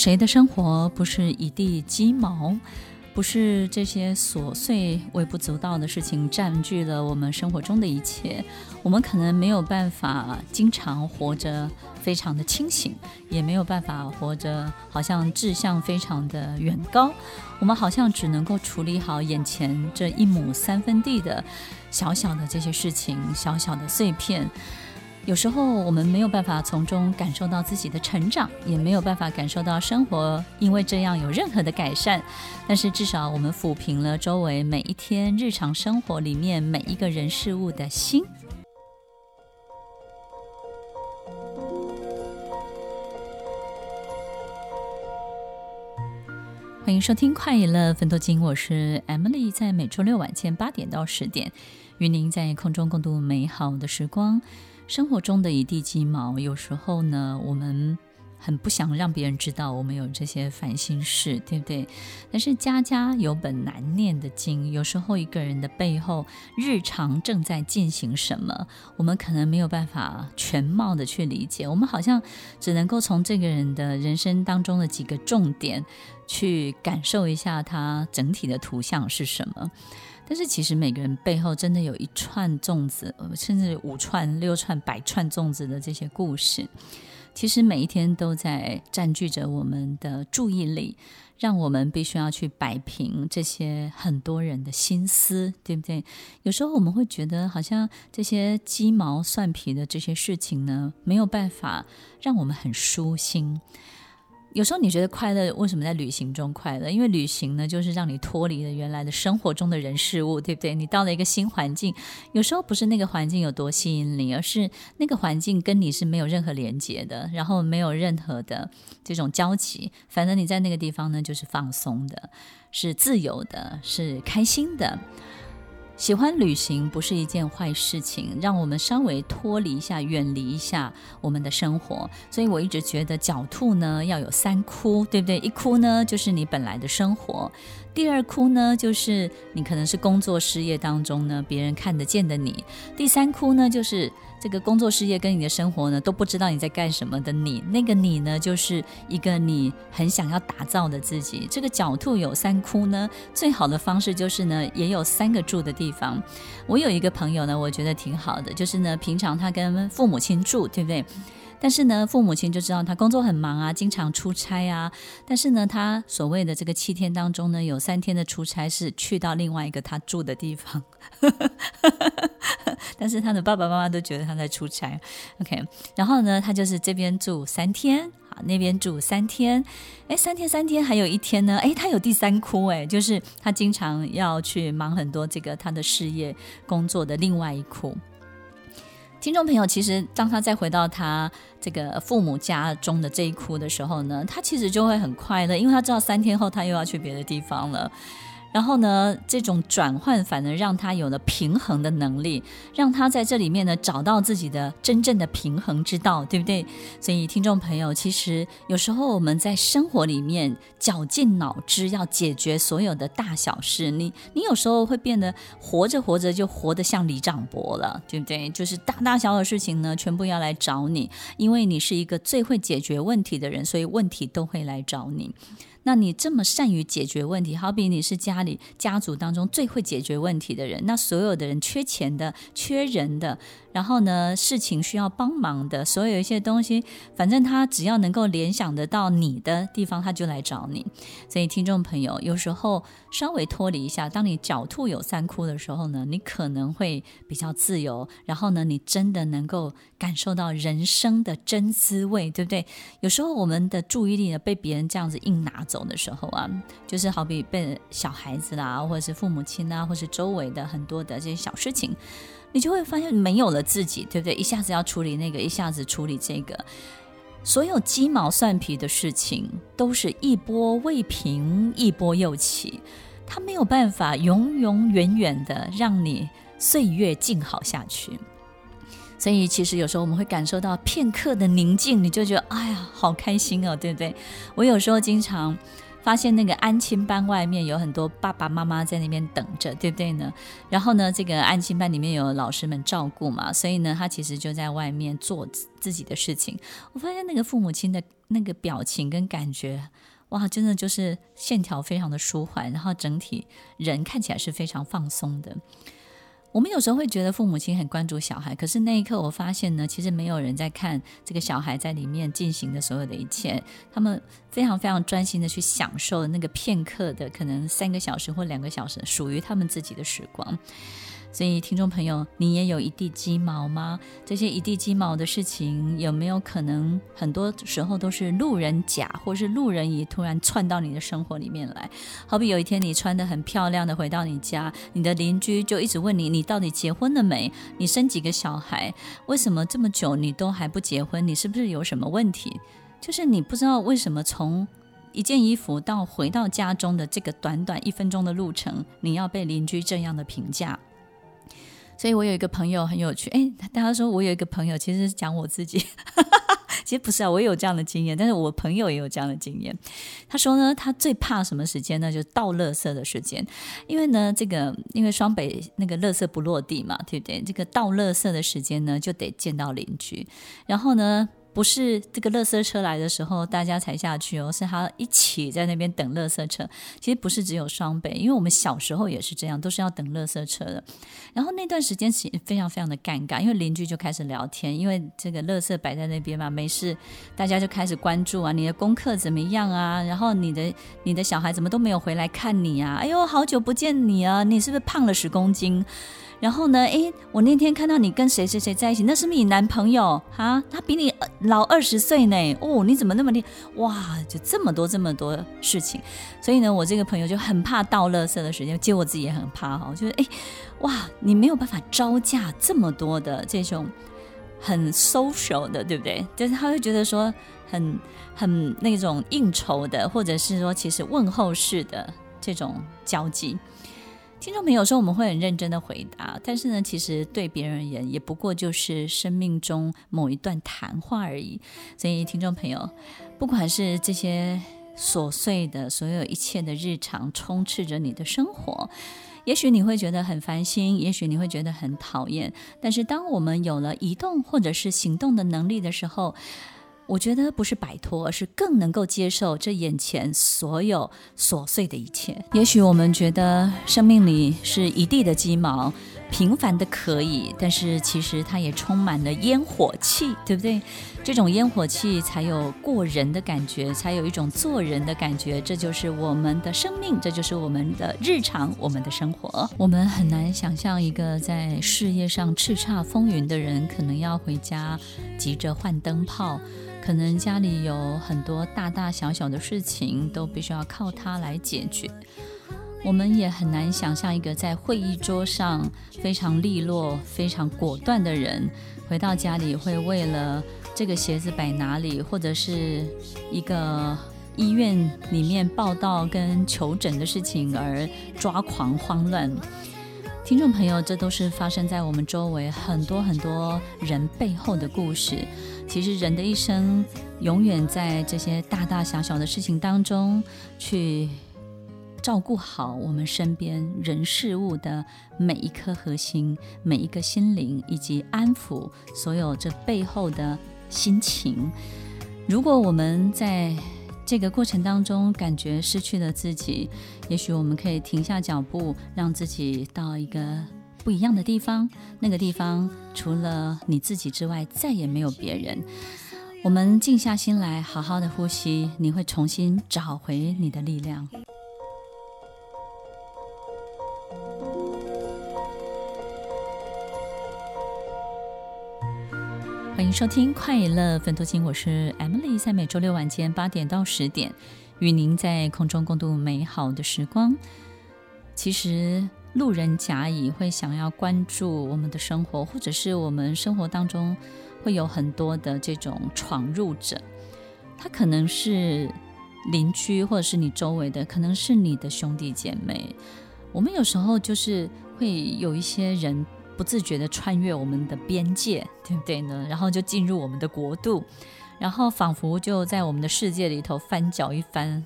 谁的生活不是一地鸡毛？不是这些琐碎、微不足道的事情占据了我们生活中的一切。我们可能没有办法经常活着非常的清醒，也没有办法活着好像志向非常的远高。我们好像只能够处理好眼前这一亩三分地的小小的这些事情，小小的碎片。有时候我们没有办法从中感受到自己的成长，也没有办法感受到生活因为这样有任何的改善。但是至少我们抚平了周围每一天日常生活里面每一个人事物的心。欢迎收听《快乐芬多精》，我是 Emily，在每周六晚间八点到十点，与您在空中共度美好的时光。生活中的一地鸡毛，有时候呢，我们很不想让别人知道我们有这些烦心事，对不对？但是家家有本难念的经，有时候一个人的背后，日常正在进行什么，我们可能没有办法全貌的去理解，我们好像只能够从这个人的人生当中的几个重点，去感受一下他整体的图像是什么。但是其实每个人背后真的有一串粽子，甚至五串、六串、百串粽子的这些故事，其实每一天都在占据着我们的注意力，让我们必须要去摆平这些很多人的心思，对不对？有时候我们会觉得，好像这些鸡毛蒜皮的这些事情呢，没有办法让我们很舒心。有时候你觉得快乐，为什么在旅行中快乐？因为旅行呢，就是让你脱离了原来的生活中的人事物，对不对？你到了一个新环境，有时候不是那个环境有多吸引你，而是那个环境跟你是没有任何连接的，然后没有任何的这种交集。反正你在那个地方呢，就是放松的，是自由的，是开心的。喜欢旅行不是一件坏事情，让我们稍微脱离一下，远离一下我们的生活。所以我一直觉得狡兔呢要有三窟，对不对？一窟呢就是你本来的生活。第二窟呢，就是你可能是工作事业当中呢，别人看得见的你；第三窟呢，就是这个工作事业跟你的生活呢都不知道你在干什么的你。那个你呢，就是一个你很想要打造的自己。这个狡兔有三窟呢，最好的方式就是呢，也有三个住的地方。我有一个朋友呢，我觉得挺好的，就是呢，平常他跟父母亲住，对不对？但是呢，父母亲就知道他工作很忙啊，经常出差啊。但是呢，他所谓的这个七天当中呢，有三天的出差是去到另外一个他住的地方。但是他的爸爸妈妈都觉得他在出差。OK，然后呢，他就是这边住三天，好，那边住三天。哎，三天三天，还有一天呢，哎，他有第三窟，哎，就是他经常要去忙很多这个他的事业工作的另外一窟。听众朋友，其实当他再回到他这个父母家中的这一窟的时候呢，他其实就会很快乐，因为他知道三天后他又要去别的地方了。然后呢，这种转换反而让他有了平衡的能力，让他在这里面呢找到自己的真正的平衡之道，对不对？所以，听众朋友，其实有时候我们在生活里面绞尽脑汁要解决所有的大小事，你你有时候会变得活着活着就活得像李长博了，对不对？就是大大小小的事情呢，全部要来找你，因为你是一个最会解决问题的人，所以问题都会来找你。那你这么善于解决问题，好比你是家里家族当中最会解决问题的人，那所有的人缺钱的、缺人的。然后呢，事情需要帮忙的，所有一些东西，反正他只要能够联想得到你的地方，他就来找你。所以，听众朋友，有时候稍微脱离一下，当你狡兔有三窟的时候呢，你可能会比较自由。然后呢，你真的能够感受到人生的真滋味，对不对？有时候我们的注意力呢，被别人这样子硬拿走的时候啊，就是好比被小孩子啦，或者是父母亲啊，或是周围的很多的这些小事情。你就会发现没有了自己，对不对？一下子要处理那个，一下子处理这个，所有鸡毛蒜皮的事情都是一波未平，一波又起，它没有办法永永远远的让你岁月静好下去。所以，其实有时候我们会感受到片刻的宁静，你就觉得哎呀，好开心哦，对不对？我有时候经常。发现那个安亲班外面有很多爸爸妈妈在那边等着，对不对呢？然后呢，这个安亲班里面有老师们照顾嘛，所以呢，他其实就在外面做自己的事情。我发现那个父母亲的那个表情跟感觉，哇，真的就是线条非常的舒缓，然后整体人看起来是非常放松的。我们有时候会觉得父母亲很关注小孩，可是那一刻我发现呢，其实没有人在看这个小孩在里面进行的所有的一切，他们非常非常专心的去享受那个片刻的可能三个小时或两个小时属于他们自己的时光。所以，听众朋友，你也有一地鸡毛吗？这些一地鸡毛的事情，有没有可能很多时候都是路人甲或是路人乙突然窜到你的生活里面来？好比有一天你穿得很漂亮的回到你家，你的邻居就一直问你：你到底结婚了没？你生几个小孩？为什么这么久你都还不结婚？你是不是有什么问题？就是你不知道为什么从一件衣服到回到家中的这个短短一分钟的路程，你要被邻居这样的评价。所以我有一个朋友很有趣，哎，大家说我有一个朋友，其实是讲我自己，其实不是啊，我也有这样的经验，但是我朋友也有这样的经验。他说呢，他最怕什么时间呢？就是倒垃圾的时间，因为呢，这个因为双北那个垃圾不落地嘛，对不对？这个倒垃圾的时间呢，就得见到邻居，然后呢。不是这个垃圾车来的时候大家才下去哦，是他一起在那边等垃圾车。其实不是只有双北，因为我们小时候也是这样，都是要等垃圾车的。然后那段时间其非常非常的尴尬，因为邻居就开始聊天，因为这个垃圾摆在那边嘛，没事，大家就开始关注啊，你的功课怎么样啊？然后你的你的小孩怎么都没有回来看你啊？哎呦，好久不见你啊，你是不是胖了十公斤？然后呢？诶，我那天看到你跟谁谁谁在一起，那是不是你男朋友啊？他比你老二十岁呢。哦，你怎么那么厉害？哇，就这么多这么多事情。所以呢，我这个朋友就很怕倒垃圾的时间，其实我自己也很怕哈。就是诶，哇，你没有办法招架这么多的这种很 social 的，对不对？就是他会觉得说很很那种应酬的，或者是说其实问候式的这种交际。听众朋友说，我们会很认真的回答，但是呢，其实对别人而言，也不过就是生命中某一段谈话而已。所以，听众朋友，不管是这些琐碎的所有一切的日常，充斥着你的生活，也许你会觉得很烦心，也许你会觉得很讨厌。但是，当我们有了移动或者是行动的能力的时候，我觉得不是摆脱，而是更能够接受这眼前所有琐碎的一切。也许我们觉得生命里是一地的鸡毛，平凡的可以，但是其实它也充满了烟火气，对不对？这种烟火气才有过人的感觉，才有一种做人的感觉。这就是我们的生命，这就是我们的日常，我们的生活。我们很难想象一个在事业上叱咤风云的人，可能要回家急着换灯泡。可能家里有很多大大小小的事情，都必须要靠他来解决。我们也很难想象一个在会议桌上非常利落、非常果断的人，回到家里会为了这个鞋子摆哪里，或者是一个医院里面报到跟求诊的事情而抓狂慌乱。听众朋友，这都是发生在我们周围很多很多人背后的故事。其实人的一生，永远在这些大大小小的事情当中，去照顾好我们身边人事物的每一颗核心、每一个心灵，以及安抚所有这背后的心情。如果我们在这个过程当中感觉失去了自己，也许我们可以停下脚步，让自己到一个。不一样的地方，那个地方除了你自己之外，再也没有别人。我们静下心来，好好的呼吸，你会重新找回你的力量。欢迎收听《快乐分多金》，我是 Emily，在每周六晚间八点到十点，与您在空中共度美好的时光。其实。路人甲乙会想要关注我们的生活，或者是我们生活当中会有很多的这种闯入者，他可能是邻居，或者是你周围的，可能是你的兄弟姐妹。我们有时候就是会有一些人不自觉地穿越我们的边界，对不对呢？然后就进入我们的国度，然后仿佛就在我们的世界里头翻搅一番。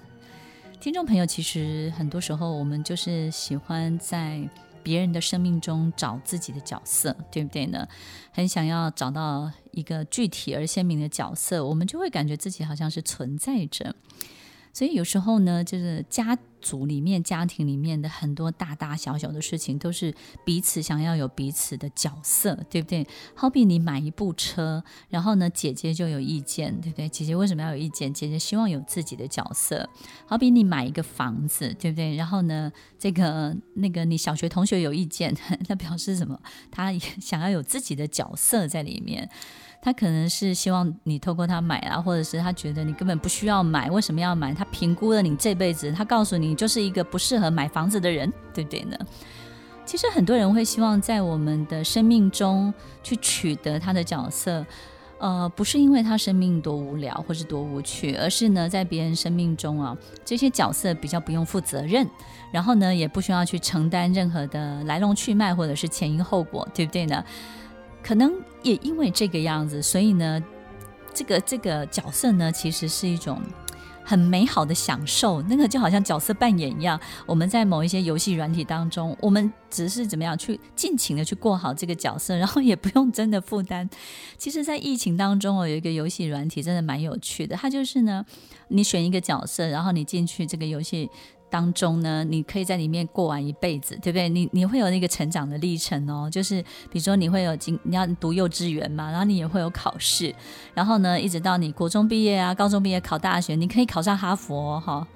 听众朋友，其实很多时候我们就是喜欢在别人的生命中找自己的角色，对不对呢？很想要找到一个具体而鲜明的角色，我们就会感觉自己好像是存在着。所以有时候呢，就是家族里面、家庭里面的很多大大小小的事情，都是彼此想要有彼此的角色，对不对？好比你买一部车，然后呢，姐姐就有意见，对不对？姐姐为什么要有意见？姐姐希望有自己的角色。好比你买一个房子，对不对？然后呢，这个那个你小学同学有意见，那表示什么？他也想要有自己的角色在里面。他可能是希望你透过他买啊，或者是他觉得你根本不需要买，为什么要买？他评估了你这辈子，他告诉你就是一个不适合买房子的人，对不对呢？其实很多人会希望在我们的生命中去取得他的角色，呃，不是因为他生命多无聊或是多无趣，而是呢，在别人生命中啊，这些角色比较不用负责任，然后呢，也不需要去承担任何的来龙去脉或者是前因后果，对不对呢？可能也因为这个样子，所以呢，这个这个角色呢，其实是一种很美好的享受。那个就好像角色扮演一样，我们在某一些游戏软体当中，我们只是怎么样去尽情的去过好这个角色，然后也不用真的负担。其实，在疫情当中，有一个游戏软体真的蛮有趣的，它就是呢，你选一个角色，然后你进去这个游戏。当中呢，你可以在里面过完一辈子，对不对？你你会有那个成长的历程哦，就是比如说你会有经你要读幼稚园嘛，然后你也会有考试，然后呢，一直到你国中毕业啊、高中毕业考大学，你可以考上哈佛哈、哦。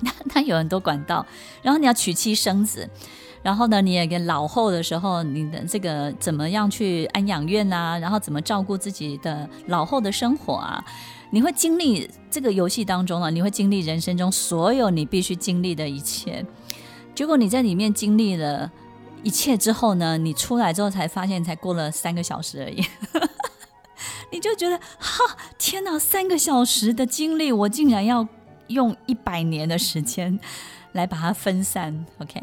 那有很多管道，然后你要娶妻生子，然后呢，你也跟老后的时候，你的这个怎么样去安养院啊，然后怎么照顾自己的老后的生活啊。你会经历这个游戏当中啊，你会经历人生中所有你必须经历的一切。结果你在里面经历了一切之后呢，你出来之后才发现，才过了三个小时而已，你就觉得哈，天哪，三个小时的经历，我竟然要用一百年的时间来把它分散。OK，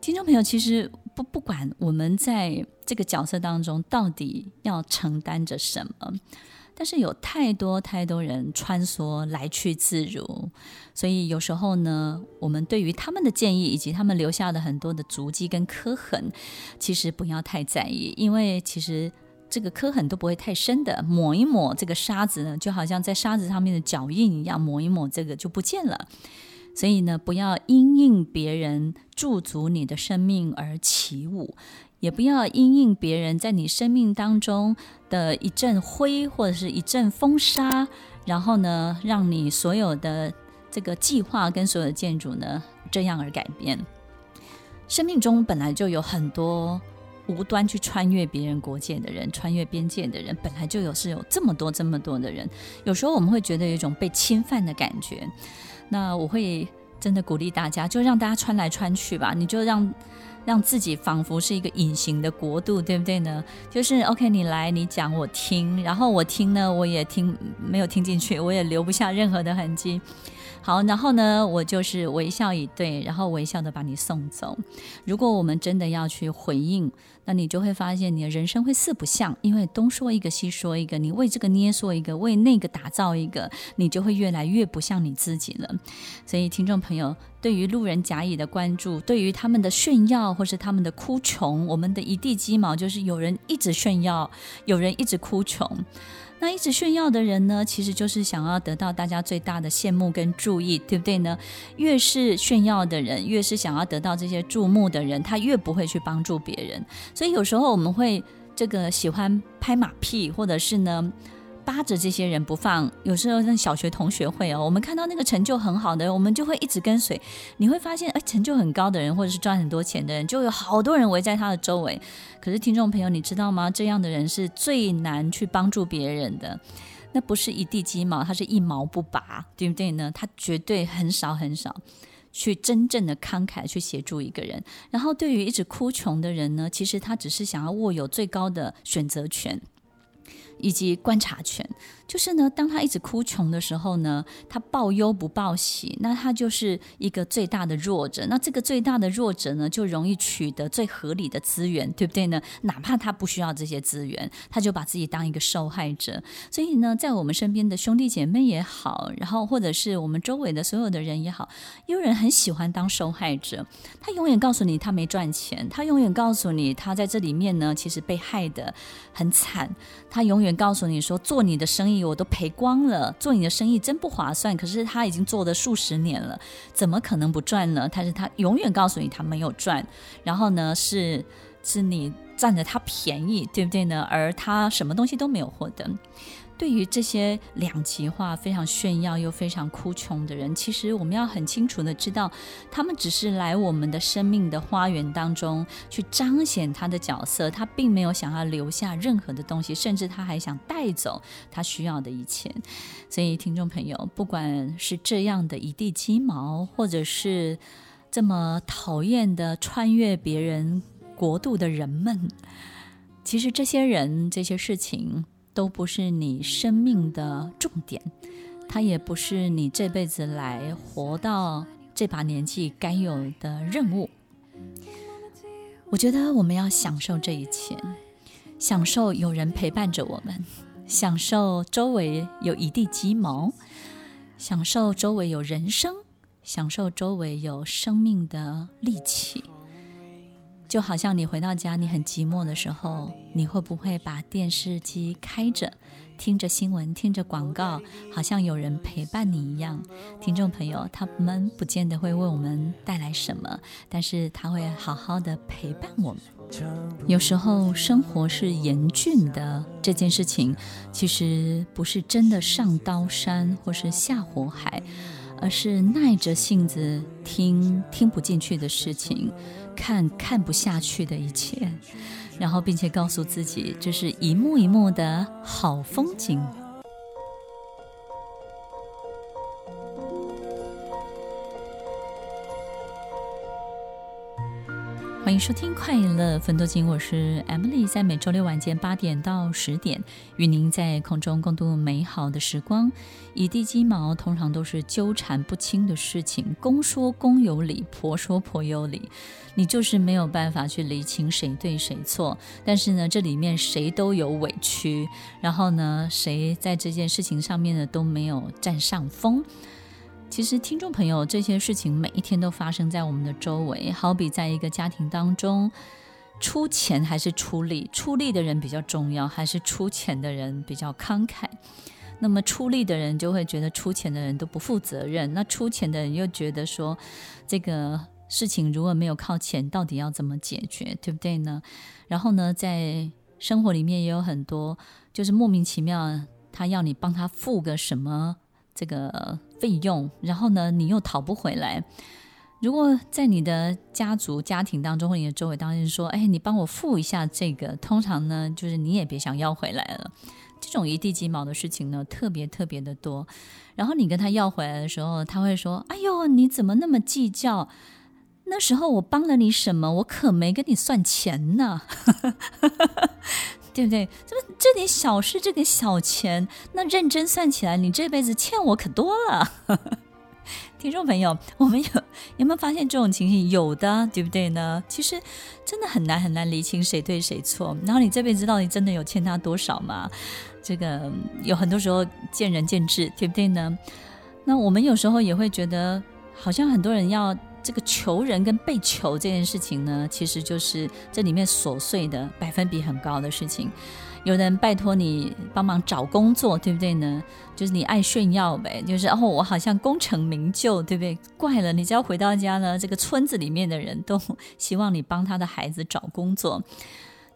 听众朋友，其实不不管我们在这个角色当中到底要承担着什么。但是有太多太多人穿梭来去自如，所以有时候呢，我们对于他们的建议以及他们留下的很多的足迹跟刻痕，其实不要太在意，因为其实这个刻痕都不会太深的，抹一抹这个沙子呢，就好像在沙子上面的脚印一样，抹一抹这个就不见了。所以呢，不要因应别人驻足你的生命而起舞。也不要因应别人在你生命当中的一阵灰或者是一阵风沙，然后呢，让你所有的这个计划跟所有的建筑呢，这样而改变。生命中本来就有很多无端去穿越别人国界的人，穿越边界的人，本来就有是有这么多这么多的人。有时候我们会觉得有一种被侵犯的感觉。那我会真的鼓励大家，就让大家穿来穿去吧，你就让。让自己仿佛是一个隐形的国度，对不对呢？就是 OK，你来，你讲，我听，然后我听呢，我也听，没有听进去，我也留不下任何的痕迹。好，然后呢，我就是微笑以对，然后微笑的把你送走。如果我们真的要去回应，那你就会发现你的人生会四不像，因为东说一个，西说一个，你为这个捏说一个，为那个打造一个，你就会越来越不像你自己了。所以，听众朋友，对于路人甲乙的关注，对于他们的炫耀或是他们的哭穷，我们的一地鸡毛就是有人一直炫耀，有人一直哭穷。那一直炫耀的人呢，其实就是想要得到大家最大的羡慕跟注意，对不对呢？越是炫耀的人，越是想要得到这些注目的人，他越不会去帮助别人。所以有时候我们会这个喜欢拍马屁，或者是呢，扒着这些人不放，有时候像小学同学会哦，我们看到那个成就很好的，我们就会一直跟随。你会发现，哎，成就很高的人，或者是赚很多钱的人，就有好多人围在他的周围。可是听众朋友，你知道吗？这样的人是最难去帮助别人的。那不是一地鸡毛，他是一毛不拔，对不对呢？他绝对很少很少去真正的慷慨去协助一个人。然后对于一直哭穷的人呢，其实他只是想要握有最高的选择权。以及观察权。就是呢，当他一直哭穷的时候呢，他报忧不报喜，那他就是一个最大的弱者。那这个最大的弱者呢，就容易取得最合理的资源，对不对呢？哪怕他不需要这些资源，他就把自己当一个受害者。所以呢，在我们身边的兄弟姐妹也好，然后或者是我们周围的所有的人也好，有人很喜欢当受害者，他永远告诉你他没赚钱，他永远告诉你他在这里面呢，其实被害得很惨，他永远告诉你说做你的生意我都赔光了，做你的生意真不划算。可是他已经做了数十年了，怎么可能不赚呢？但是他永远告诉你他没有赚，然后呢，是是你占着他便宜，对不对呢？而他什么东西都没有获得。对于这些两极化、非常炫耀又非常哭穷的人，其实我们要很清楚的知道，他们只是来我们的生命的花园当中去彰显他的角色，他并没有想要留下任何的东西，甚至他还想带走他需要的一切。所以，听众朋友，不管是这样的一地鸡毛，或者是这么讨厌的穿越别人国度的人们，其实这些人、这些事情。都不是你生命的重点，它也不是你这辈子来活到这把年纪该有的任务。我觉得我们要享受这一切，享受有人陪伴着我们，享受周围有一地鸡毛，享受周围有人生，享受周围有生命的力气。就好像你回到家，你很寂寞的时候，你会不会把电视机开着，听着新闻，听着广告，好像有人陪伴你一样？听众朋友，他们不见得会为我们带来什么，但是他会好好的陪伴我们。有时候生活是严峻的，这件事情其实不是真的上刀山或是下火海，而是耐着性子听听不进去的事情。看看不下去的一切，然后并且告诉自己，这是一幕一幕的好风景。欢迎收听《快乐芬多金》，我是 Emily，在每周六晚间八点到十点，与您在空中共度美好的时光。一地鸡毛通常都是纠缠不清的事情，公说公有理，婆说婆有理，你就是没有办法去理清谁对谁错。但是呢，这里面谁都有委屈，然后呢，谁在这件事情上面呢都没有占上风。其实，听众朋友，这些事情每一天都发生在我们的周围。好比在一个家庭当中，出钱还是出力？出力的人比较重要，还是出钱的人比较慷慨？那么出力的人就会觉得出钱的人都不负责任，那出钱的人又觉得说，这个事情如果没有靠钱，到底要怎么解决？对不对呢？然后呢，在生活里面也有很多，就是莫名其妙，他要你帮他付个什么这个。费用，然后呢，你又讨不回来。如果在你的家族、家庭当中或你的周围当中说：“哎，你帮我付一下这个。”通常呢，就是你也别想要回来了。这种一地鸡毛的事情呢，特别特别的多。然后你跟他要回来的时候，他会说：“哎呦，你怎么那么计较？那时候我帮了你什么？我可没跟你算钱呢。” 对不对？这么这点小事，这点小钱，那认真算起来，你这辈子欠我可多了。听众朋友，我们有有没有发现这种情形？有的，对不对呢？其实真的很难很难厘清谁对谁错。然后你这辈子到底真的有欠他多少吗？这个有很多时候见仁见智，对不对呢？那我们有时候也会觉得，好像很多人要。这个求人跟被求这件事情呢，其实就是这里面琐碎的百分比很高的事情。有人拜托你帮忙找工作，对不对呢？就是你爱炫耀呗，就是哦，我好像功成名就，对不对？怪了，你只要回到家呢，这个村子里面的人都希望你帮他的孩子找工作，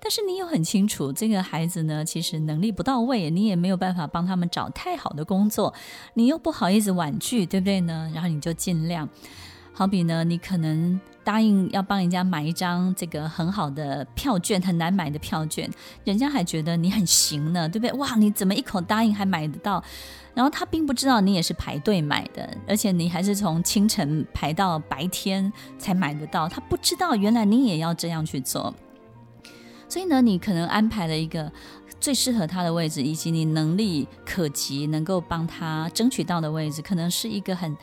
但是你又很清楚，这个孩子呢，其实能力不到位，你也没有办法帮他们找太好的工作，你又不好意思婉拒，对不对呢？然后你就尽量。好比呢，你可能答应要帮人家买一张这个很好的票券，很难买的票券，人家还觉得你很行呢，对不对？哇，你怎么一口答应还买得到？然后他并不知道你也是排队买的，而且你还是从清晨排到白天才买得到，他不知道原来你也要这样去做。所以呢，你可能安排了一个最适合他的位置，以及你能力可及，能够帮他争取到的位置，可能是一个很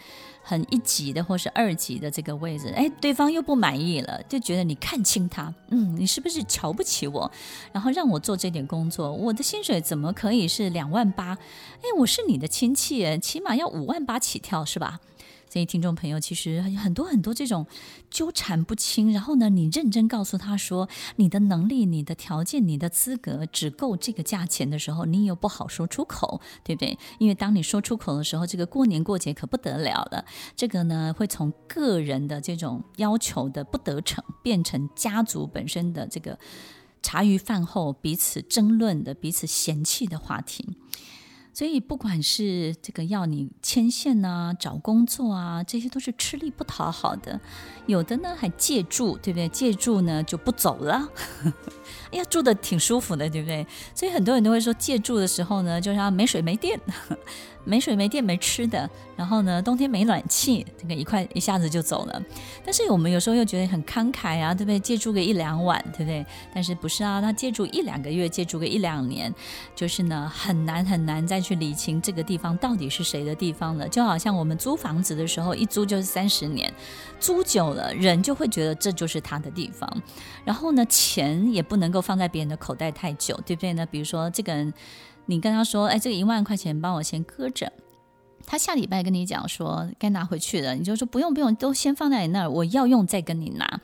很一级的，或是二级的这个位置。哎，对方又不满意了，就觉得你看轻他，嗯，你是不是瞧不起我？然后让我做这点工作，我的薪水怎么可以是两万八？哎，我是你的亲戚，起码要五万八起跳，是吧？所以，听众朋友，其实很多很多这种纠缠不清，然后呢，你认真告诉他说，你的能力、你的条件、你的资格只够这个价钱的时候，你又不好说出口，对不对？因为当你说出口的时候，这个过年过节可不得了了。这个呢，会从个人的这种要求的不得逞，变成家族本身的这个茶余饭后彼此争论的、彼此嫌弃的话题。所以，不管是这个要你牵线呐、找工作啊，这些都是吃力不讨好的。有的呢还借住，对不对？借住呢就不走了。哎呀，住的挺舒服的，对不对？所以很多人都会说，借住的时候呢，就是要没水没电。没水没电没吃的，然后呢，冬天没暖气，这个一块一下子就走了。但是我们有时候又觉得很慷慨啊，对不对？借住个一两晚，对不对？但是不是啊？他借住一两个月，借住个一两年，就是呢很难很难再去理清这个地方到底是谁的地方了。就好像我们租房子的时候，一租就是三十年，租久了人就会觉得这就是他的地方。然后呢，钱也不能够放在别人的口袋太久，对不对呢？比如说这个人。你跟他说：“哎，这个一万块钱帮我先搁着。”他下礼拜跟你讲说该拿回去了，你就说不用不用，都先放在你那儿，我要用再跟你拿。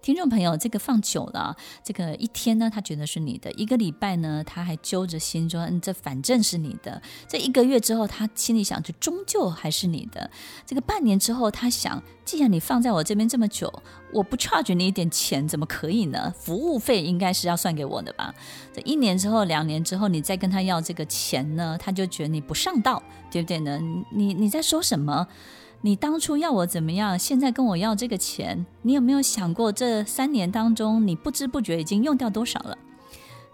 听众朋友，这个放久了，这个一天呢，他觉得是你的；一个礼拜呢，他还揪着心说：“嗯，这反正是你的。”这一个月之后，他心里想，这终究还是你的。这个半年之后，他想，既然你放在我这边这么久，我不 charge 你一点钱，怎么可以呢？服务费应该是要算给我的吧？这一年之后、两年之后，你再跟他要这个钱呢，他就觉得你不上道，对不对呢？你你在说什么？你当初要我怎么样？现在跟我要这个钱，你有没有想过这三年当中，你不知不觉已经用掉多少了？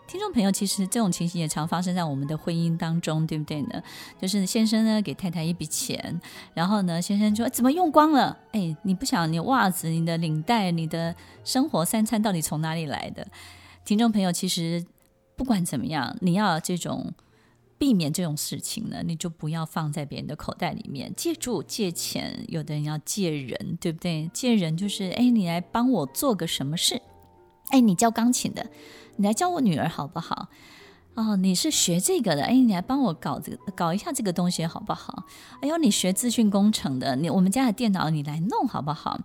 听众朋友，其实这种情形也常发生在我们的婚姻当中，对不对呢？就是先生呢给太太一笔钱，然后呢先生说怎么用光了？哎，你不想你袜子、你的领带、你的生活三餐到底从哪里来的？听众朋友，其实不管怎么样，你要这种。避免这种事情呢，你就不要放在别人的口袋里面。借住、借钱，有的人要借人，对不对？借人就是，哎，你来帮我做个什么事？哎，你教钢琴的，你来教我女儿好不好？哦，你是学这个的，哎，你来帮我搞这个，搞一下这个东西好不好？哎呦，你学资讯工程的，你我们家的电脑你来弄好不好？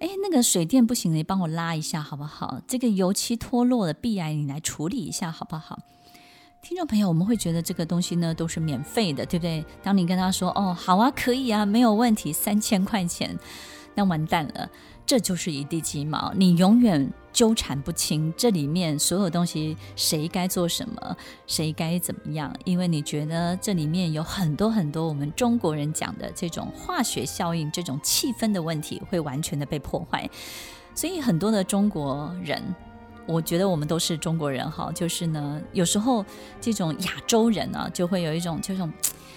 哎，那个水电不行，你帮我拉一下好不好？这个油漆脱落的壁癌，你来处理一下好不好？听众朋友，我们会觉得这个东西呢都是免费的，对不对？当你跟他说“哦，好啊，可以啊，没有问题”，三千块钱，那完蛋了，这就是一地鸡毛，你永远纠缠不清这里面所有东西谁该做什么，谁该怎么样，因为你觉得这里面有很多很多我们中国人讲的这种化学效应、这种气氛的问题会完全的被破坏，所以很多的中国人。我觉得我们都是中国人哈，就是呢，有时候这种亚洲人呢，就会有一种这种，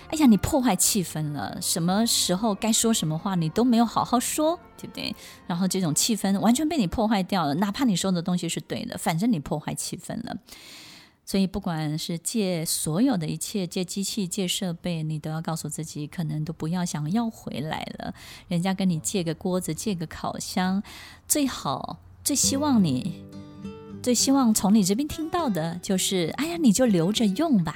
哎呀，你破坏气氛了，什么时候该说什么话你都没有好好说，对不对？然后这种气氛完全被你破坏掉了，哪怕你说的东西是对的，反正你破坏气氛了。所以不管是借所有的一切，借机器、借设备，你都要告诉自己，可能都不要想要回来了。人家跟你借个锅子，借个烤箱，最好最希望你。最希望从你这边听到的就是，哎呀，你就留着用吧，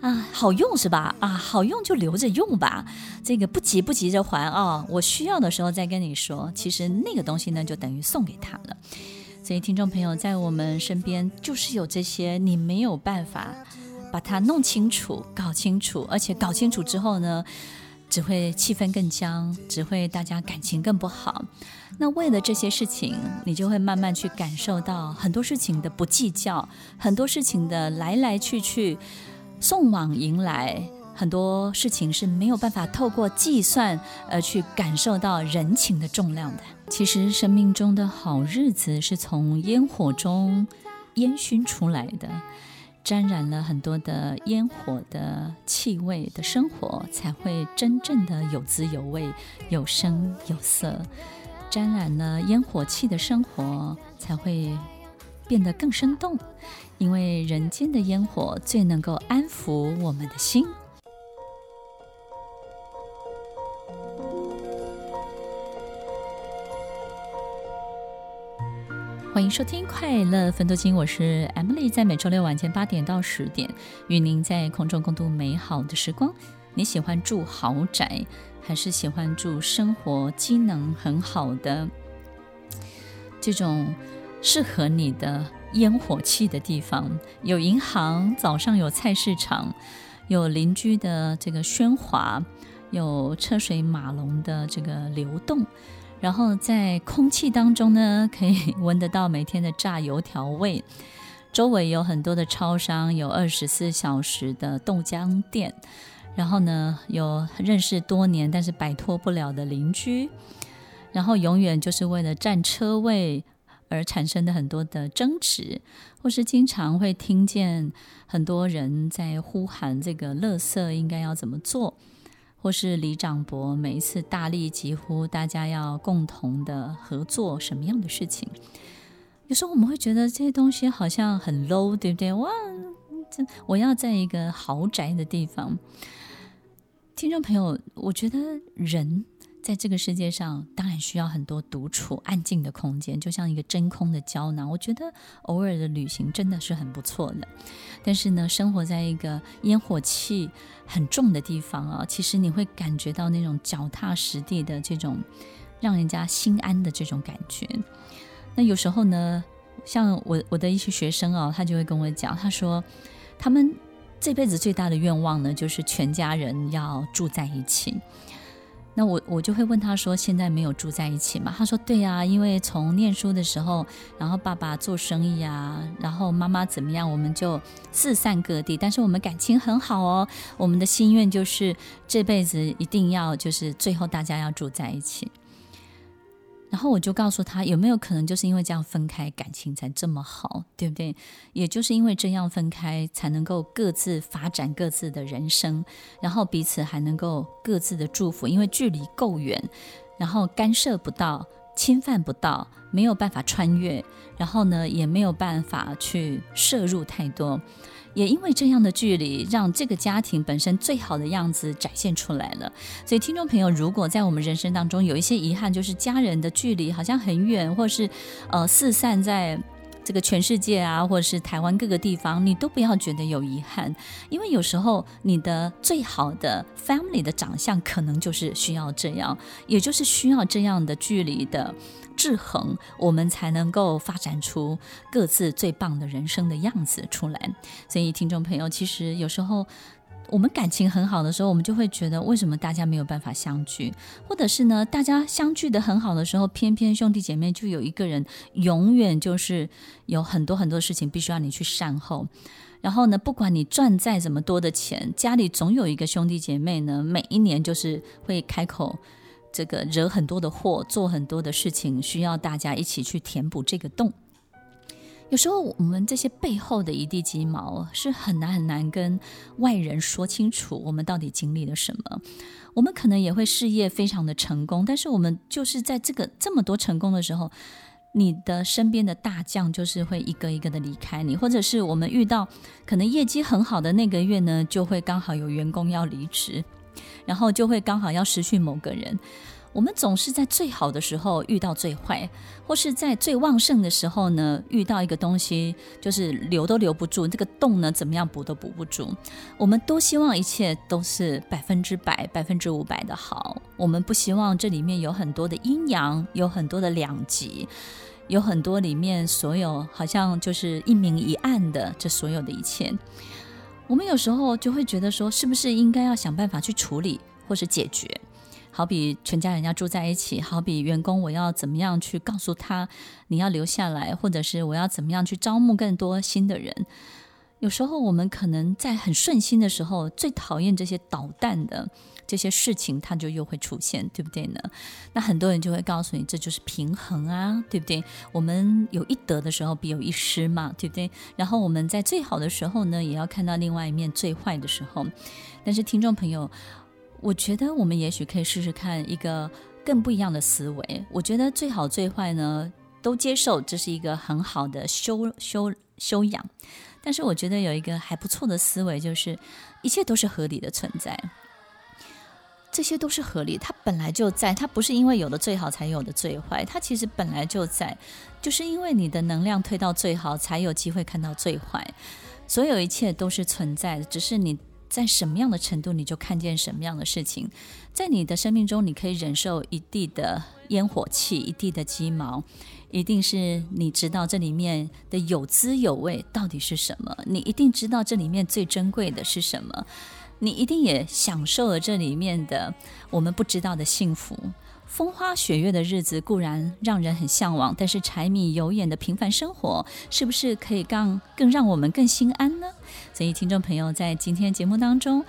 啊，好用是吧？啊，好用就留着用吧，这个不急不急着还啊，哦，我需要的时候再跟你说。其实那个东西呢，就等于送给他了。所以听众朋友，在我们身边就是有这些，你没有办法把它弄清楚、搞清楚，而且搞清楚之后呢，只会气氛更僵，只会大家感情更不好。那为了这些事情，你就会慢慢去感受到很多事情的不计较，很多事情的来来去去，送往迎来，很多事情是没有办法透过计算而去感受到人情的重量的。其实，生命中的好日子是从烟火中烟熏出来的，沾染了很多的烟火的气味的生活，才会真正的有滋有味，有声有色。沾染了烟火气的生活，才会变得更生动，因为人间的烟火最能够安抚我们的心。欢迎收听《快乐分多金》，我是 Emily，在每周六晚间八点到十点，与您在空中共度美好的时光。你喜欢住豪宅，还是喜欢住生活机能很好的这种适合你的烟火气的地方？有银行，早上有菜市场，有邻居的这个喧哗，有车水马龙的这个流动。然后在空气当中呢，可以闻得到每天的炸油条味。周围有很多的超商，有二十四小时的豆浆店。然后呢，有认识多年但是摆脱不了的邻居。然后永远就是为了占车位而产生的很多的争执，或是经常会听见很多人在呼喊这个垃圾应该要怎么做。或是里长伯每一次大力疾呼，大家要共同的合作什么样的事情？有时候我们会觉得这些东西好像很 low，对不对？哇，这我要在一个豪宅的地方。听众朋友，我觉得人。在这个世界上，当然需要很多独处、安静的空间，就像一个真空的胶囊。我觉得偶尔的旅行真的是很不错的。但是呢，生活在一个烟火气很重的地方啊，其实你会感觉到那种脚踏实地的这种让人家心安的这种感觉。那有时候呢，像我我的一些学生啊，他就会跟我讲，他说他们这辈子最大的愿望呢，就是全家人要住在一起。那我我就会问他说：“现在没有住在一起吗？”他说：“对呀，因为从念书的时候，然后爸爸做生意啊，然后妈妈怎么样，我们就四散各地。但是我们感情很好哦。我们的心愿就是这辈子一定要，就是最后大家要住在一起。”然后我就告诉他，有没有可能就是因为这样分开，感情才这么好，对不对？也就是因为这样分开，才能够各自发展各自的人生，然后彼此还能够各自的祝福，因为距离够远，然后干涉不到，侵犯不到，没有办法穿越，然后呢，也没有办法去摄入太多。也因为这样的距离，让这个家庭本身最好的样子展现出来了。所以，听众朋友，如果在我们人生当中有一些遗憾，就是家人的距离好像很远，或是呃四散在这个全世界啊，或者是台湾各个地方，你都不要觉得有遗憾，因为有时候你的最好的 family 的长相，可能就是需要这样，也就是需要这样的距离的。制衡，我们才能够发展出各自最棒的人生的样子出来。所以，听众朋友，其实有时候我们感情很好的时候，我们就会觉得，为什么大家没有办法相聚？或者是呢，大家相聚的很好的时候，偏偏兄弟姐妹就有一个人永远就是有很多很多事情必须要你去善后。然后呢，不管你赚再怎么多的钱，家里总有一个兄弟姐妹呢，每一年就是会开口。这个惹很多的祸，做很多的事情，需要大家一起去填补这个洞。有时候我们这些背后的一地鸡毛是很难很难跟外人说清楚，我们到底经历了什么。我们可能也会事业非常的成功，但是我们就是在这个这么多成功的时候，你的身边的大将就是会一个一个的离开你，或者是我们遇到可能业绩很好的那个月呢，就会刚好有员工要离职。然后就会刚好要失去某个人。我们总是在最好的时候遇到最坏，或是在最旺盛的时候呢，遇到一个东西，就是留都留不住，这个洞呢，怎么样补都补不住。我们都希望一切都是百分之百、百分之五百的好。我们不希望这里面有很多的阴阳，有很多的两极，有很多里面所有好像就是一明一暗的这所有的一切。我们有时候就会觉得说，是不是应该要想办法去处理或是解决？好比全家人要住在一起，好比员工，我要怎么样去告诉他你要留下来，或者是我要怎么样去招募更多新的人？有时候我们可能在很顺心的时候，最讨厌这些捣蛋的。这些事情它就又会出现，对不对呢？那很多人就会告诉你，这就是平衡啊，对不对？我们有一得的时候，必有一失嘛，对不对？然后我们在最好的时候呢，也要看到另外一面最坏的时候。但是听众朋友，我觉得我们也许可以试试看一个更不一样的思维。我觉得最好最坏呢，都接受，这是一个很好的修修修养。但是我觉得有一个还不错的思维，就是一切都是合理的存在。这些都是合理，它本来就在，它不是因为有的最好才有的最坏，它其实本来就在，就是因为你的能量推到最好，才有机会看到最坏。所有一切都是存在的，只是你在什么样的程度，你就看见什么样的事情。在你的生命中，你可以忍受一地的烟火气，一地的鸡毛，一定是你知道这里面的有滋有味到底是什么，你一定知道这里面最珍贵的是什么。你一定也享受了这里面的我们不知道的幸福。风花雪月的日子固然让人很向往，但是柴米油盐的平凡生活，是不是可以更更让我们更心安呢？所以，听众朋友，在今天节目当中，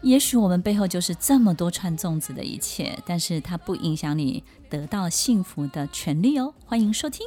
也许我们背后就是这么多串粽子的一切，但是它不影响你得到幸福的权利哦。欢迎收听。